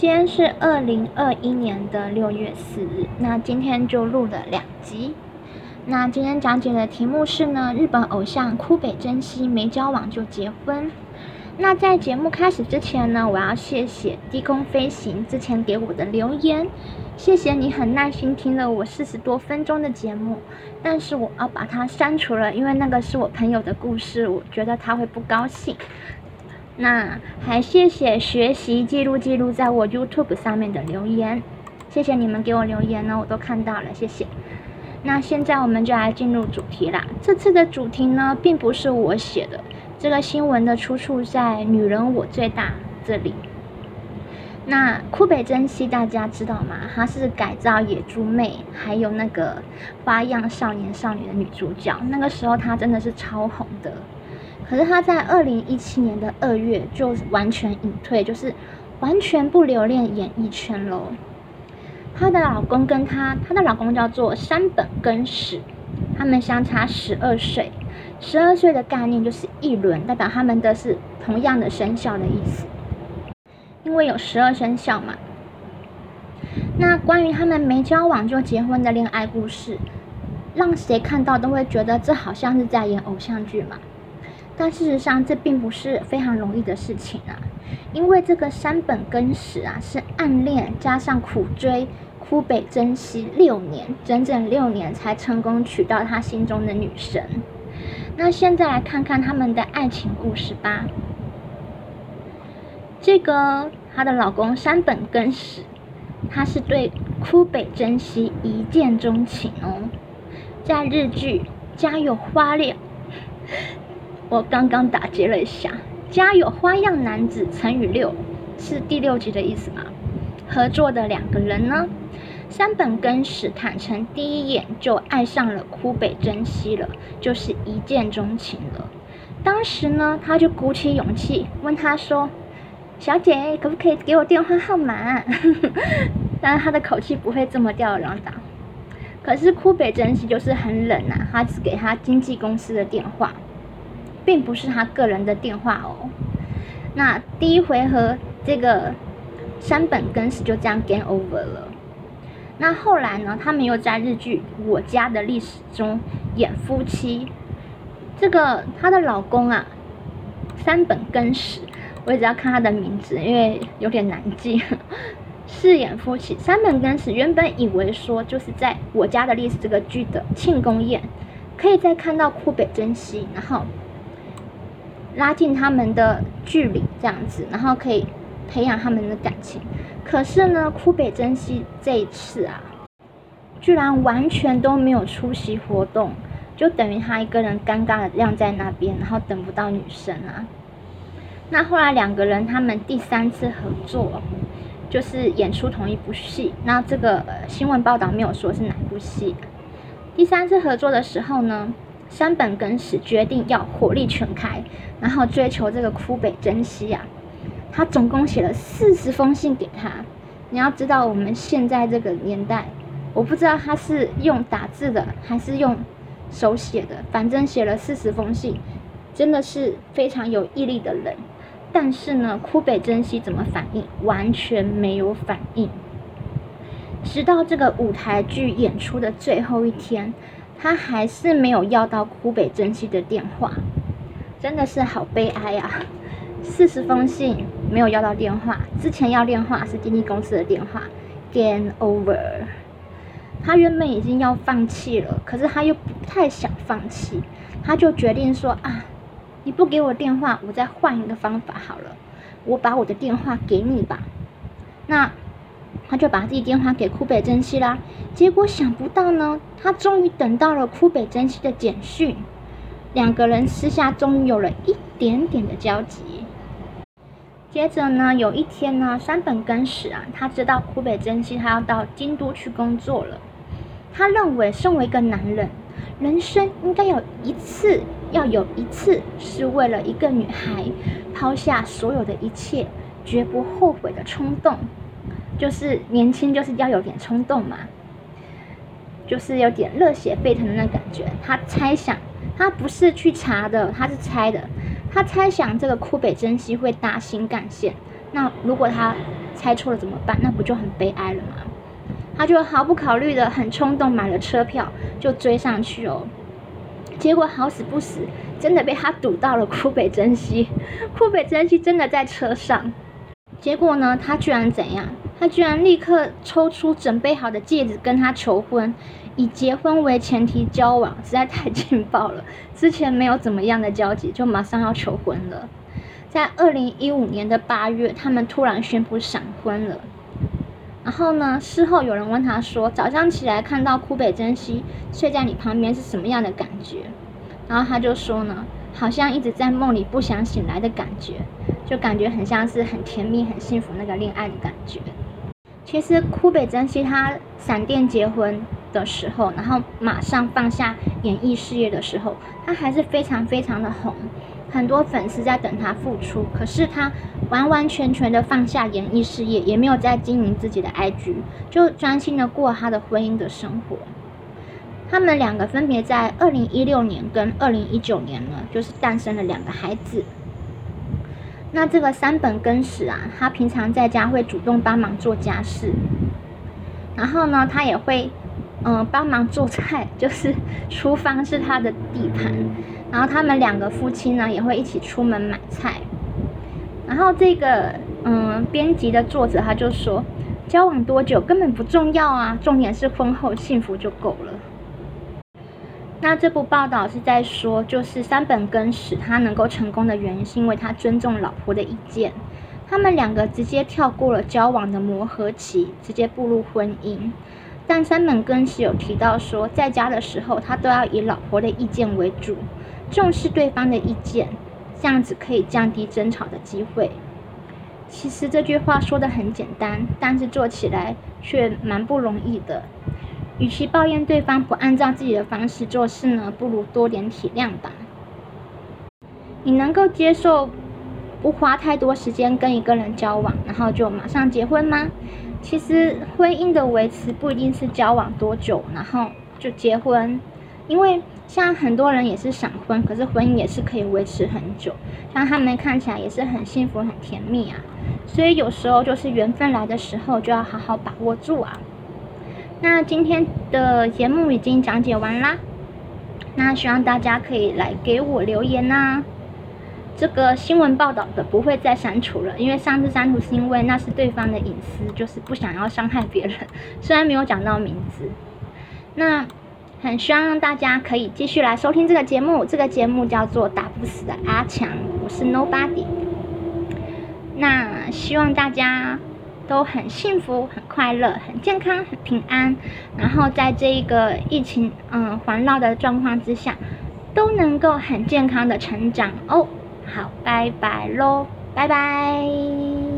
今天是二零二一年的六月四日，那今天就录了两集。那今天讲解的题目是呢，日本偶像枯北真希没交往就结婚。那在节目开始之前呢，我要谢谢低空飞行之前给我的留言，谢谢你很耐心听了我四十多分钟的节目，但是我要把它删除了，因为那个是我朋友的故事，我觉得他会不高兴。那还谢谢学习记录记录在我 YouTube 上面的留言，谢谢你们给我留言呢，我都看到了，谢谢。那现在我们就来进入主题啦。这次的主题呢，并不是我写的，这个新闻的出处在《女人我最大》这里。那枯北真希大家知道吗？她是改造野猪妹，还有那个花样少年少女的女主角，那个时候她真的是超红的。可是她在二零一七年的二月就完全隐退，就是完全不留恋演艺圈喽。她的老公跟她，她的老公叫做山本根史，他们相差十二岁。十二岁的概念就是一轮，代表他们的是同样的生肖的意思，因为有十二生肖嘛。那关于他们没交往就结婚的恋爱故事，让谁看到都会觉得这好像是在演偶像剧嘛。但事实上，这并不是非常容易的事情啊，因为这个山本根史啊，是暗恋加上苦追枯北真希六年，整整六年才成功娶到他心中的女神。那现在来看看他们的爱情故事吧。这个她的老公山本根史，他是对枯北真希一见钟情哦，在日剧《家有花恋》。我刚刚打结了一下，家有花样男子乘以六是第六集的意思吗？合作的两个人呢，山本根史坦诚第一眼就爱上了枯北真希了，就是一见钟情了。当时呢，他就鼓起勇气问他说：“小姐，可不可以给我电话号码？” 但是他的口气不会这么吊儿郎当。可是枯北真希就是很冷啊，他只给他经纪公司的电话。并不是他个人的电话哦。那第一回合，这个山本根史就这样 game over 了。那后来呢？他们又在日剧《我家的历史》中演夫妻。这个她的老公啊，山本根史，我一直要看他的名字，因为有点难记。饰演夫妻，山本根史原本以为说，就是在我家的历史这个剧的庆功宴，可以再看到枯北真希，然后。拉近他们的距离，这样子，然后可以培养他们的感情。可是呢，枯北真希这一次啊，居然完全都没有出席活动，就等于他一个人尴尬的晾在那边，然后等不到女生啊。那后来两个人他们第三次合作，就是演出同一部戏。那这个新闻报道没有说是哪部戏。第三次合作的时候呢？山本根史决定要火力全开，然后追求这个枯北真希啊。他总共写了四十封信给他。你要知道，我们现在这个年代，我不知道他是用打字的还是用手写的，反正写了四十封信，真的是非常有毅力的人。但是呢，枯北真希怎么反应？完全没有反应。直到这个舞台剧演出的最后一天。他还是没有要到湖北真希的电话，真的是好悲哀啊！四十封信没有要到电话，之前要电话是经纪公司的电话，game over。他原本已经要放弃了，可是他又不太想放弃，他就决定说啊，你不给我电话，我再换一个方法好了，我把我的电话给你吧。那。他就把自己电话给枯北真希啦，结果想不到呢，他终于等到了枯北真希的简讯，两个人私下终于有了一点点的交集。接着呢，有一天呢，山本根史啊，他知道枯北真希他要到京都去工作了，他认为身为一个男人，人生应该有一次，要有一次是为了一个女孩抛下所有的一切，绝不后悔的冲动。就是年轻，就是要有点冲动嘛，就是有点热血沸腾的那感觉。他猜想，他不是去查的，他是猜的。他猜想这个枯北真希会搭新干线。那如果他猜错了怎么办？那不就很悲哀了吗？他就毫不考虑的很冲动买了车票就追上去哦，结果好死不死，真的被他堵到了库北真希，库北真希真的在车上。结果呢，他居然怎样？他居然立刻抽出准备好的戒指跟他求婚，以结婚为前提交往，实在太劲爆了。之前没有怎么样的交集，就马上要求婚了。在二零一五年的八月，他们突然宣布闪婚了。然后呢，事后有人问他说：“早上起来看到枯北真希睡在你旁边是什么样的感觉？”然后他就说呢：“好像一直在梦里不想醒来的感觉，就感觉很像是很甜蜜、很幸福那个恋爱的感觉。”其实枯北真希他闪电结婚的时候，然后马上放下演艺事业的时候，他还是非常非常的红。很多粉丝在等他复出，可是他完完全全的放下演艺事业，也没有在经营自己的 IG，就专心的过他的婚姻的生活。他们两个分别在二零一六年跟二零一九年呢，就是诞生了两个孩子。那这个三本根史啊，他平常在家会主动帮忙做家事，然后呢，他也会嗯帮忙做菜，就是厨房是他的地盘。然后他们两个夫妻呢也会一起出门买菜，然后这个嗯编辑的作者他就说，交往多久根本不重要啊，重点是婚后幸福就够了。那这部报道是在说，就是三本根史他能够成功的原因，是因为他尊重老婆的意见，他们两个直接跳过了交往的磨合期，直接步入婚姻。但三本根史有提到说，在家的时候他都要以老婆的意见为主。重视对方的意见，这样子可以降低争吵的机会。其实这句话说的很简单，但是做起来却蛮不容易的。与其抱怨对方不按照自己的方式做事呢，不如多点体谅吧。你能够接受不花太多时间跟一个人交往，然后就马上结婚吗？其实婚姻的维持不一定是交往多久，然后就结婚。因为像很多人也是闪婚，可是婚姻也是可以维持很久，像他们看起来也是很幸福、很甜蜜啊。所以有时候就是缘分来的时候，就要好好把握住啊。那今天的节目已经讲解完啦，那希望大家可以来给我留言呐。这个新闻报道的不会再删除了，因为上次删除是因为那是对方的隐私，就是不想要伤害别人，虽然没有讲到名字。那。很希望大家可以继续来收听这个节目，这个节目叫做《打不死的阿强》，我是 Nobody。那希望大家都很幸福、很快乐、很健康、很平安，然后在这一个疫情嗯环绕的状况之下，都能够很健康的成长哦。好，拜拜喽，拜拜。